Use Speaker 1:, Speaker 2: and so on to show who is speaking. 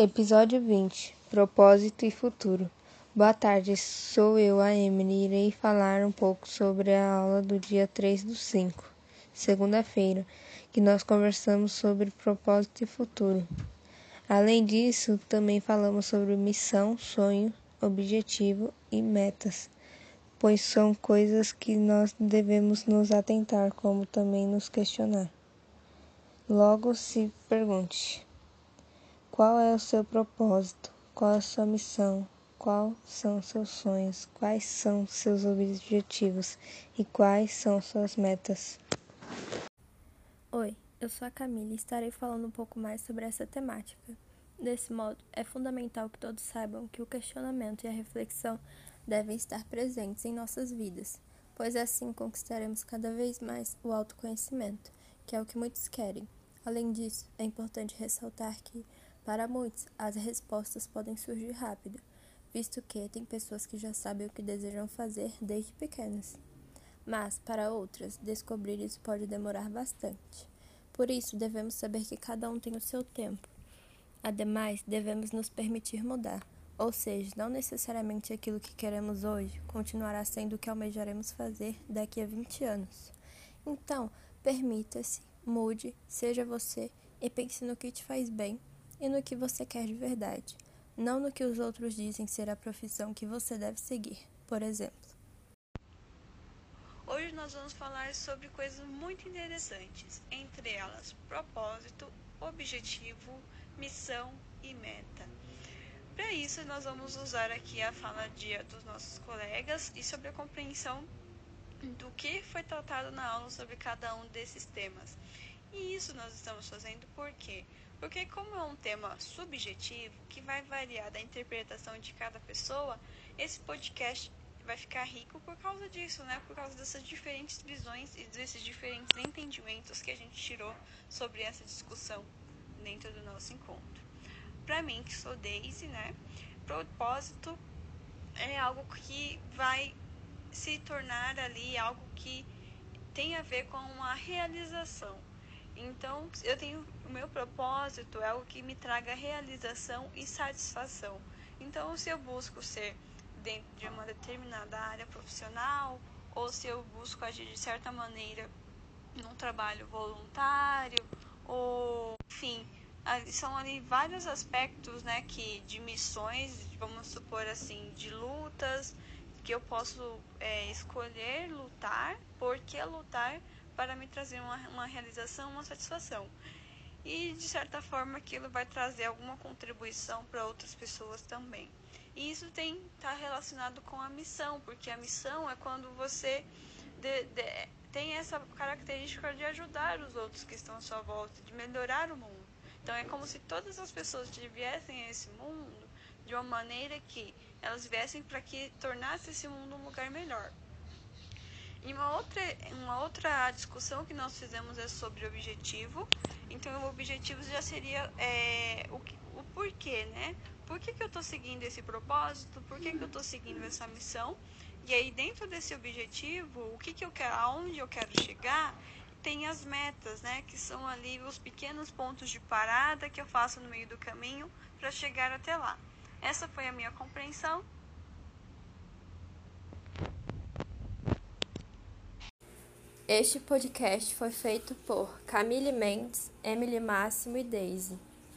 Speaker 1: Episódio 20 Propósito e Futuro. Boa tarde, sou eu, a Emily, e irei falar um pouco sobre a aula do dia 3 do 5, segunda-feira, que nós conversamos sobre propósito e futuro. Além disso, também falamos sobre missão, sonho, objetivo e metas, pois são coisas que nós devemos nos atentar, como também nos questionar. Logo se pergunte. Qual é o seu propósito? Qual a sua missão? Quais são seus sonhos? Quais são seus objetivos? E quais são suas metas?
Speaker 2: Oi, eu sou a Camila e estarei falando um pouco mais sobre essa temática. Desse modo, é fundamental que todos saibam que o questionamento e a reflexão devem estar presentes em nossas vidas, pois assim conquistaremos cada vez mais o autoconhecimento, que é o que muitos querem. Além disso, é importante ressaltar que para muitos, as respostas podem surgir rápido, visto que tem pessoas que já sabem o que desejam fazer desde pequenas. Mas, para outras, descobrir isso pode demorar bastante. Por isso, devemos saber que cada um tem o seu tempo. Ademais, devemos nos permitir mudar, ou seja, não necessariamente aquilo que queremos hoje continuará sendo o que almejaremos fazer daqui a 20 anos. Então, permita-se, mude, seja você e pense no que te faz bem e no que você quer de verdade, não no que os outros dizem ser a profissão que você deve seguir, por exemplo.
Speaker 3: Hoje nós vamos falar sobre coisas muito interessantes, entre elas propósito, objetivo, missão e meta. Para isso, nós vamos usar aqui a fala de, dos nossos colegas e sobre a compreensão do que foi tratado na aula sobre cada um desses temas. E isso nós estamos fazendo por quê? Porque como é um tema subjetivo, que vai variar da interpretação de cada pessoa, esse podcast vai ficar rico por causa disso, né? Por causa dessas diferentes visões e desses diferentes entendimentos que a gente tirou sobre essa discussão dentro do nosso encontro. Para mim, que sou Daisy, né? Propósito é algo que vai se tornar ali algo que tem a ver com uma realização então, eu tenho o meu propósito é o que me traga realização e satisfação. Então, se eu busco ser dentro de uma determinada área profissional ou se eu busco agir de certa maneira num trabalho voluntário ou enfim, são ali vários aspectos, né, que de missões, vamos supor assim, de lutas que eu posso é, escolher lutar, porque lutar para me trazer uma, uma realização, uma satisfação. E de certa forma aquilo vai trazer alguma contribuição para outras pessoas também. E isso tem está relacionado com a missão, porque a missão é quando você de, de, tem essa característica de ajudar os outros que estão à sua volta, de melhorar o mundo. Então é como se todas as pessoas viessem a esse mundo de uma maneira que elas viessem para que tornasse esse mundo um lugar melhor. E uma outra, uma outra discussão que nós fizemos é sobre objetivo. Então, o objetivo já seria é, o, o porquê, né? Por que, que eu estou seguindo esse propósito? Por que, que eu estou seguindo essa missão? E aí, dentro desse objetivo, o que, que eu quero, aonde eu quero chegar, tem as metas, né? Que são ali os pequenos pontos de parada que eu faço no meio do caminho para chegar até lá. Essa foi a minha compreensão.
Speaker 2: Este podcast foi feito por Camille Mendes, Emily Máximo e Daisy.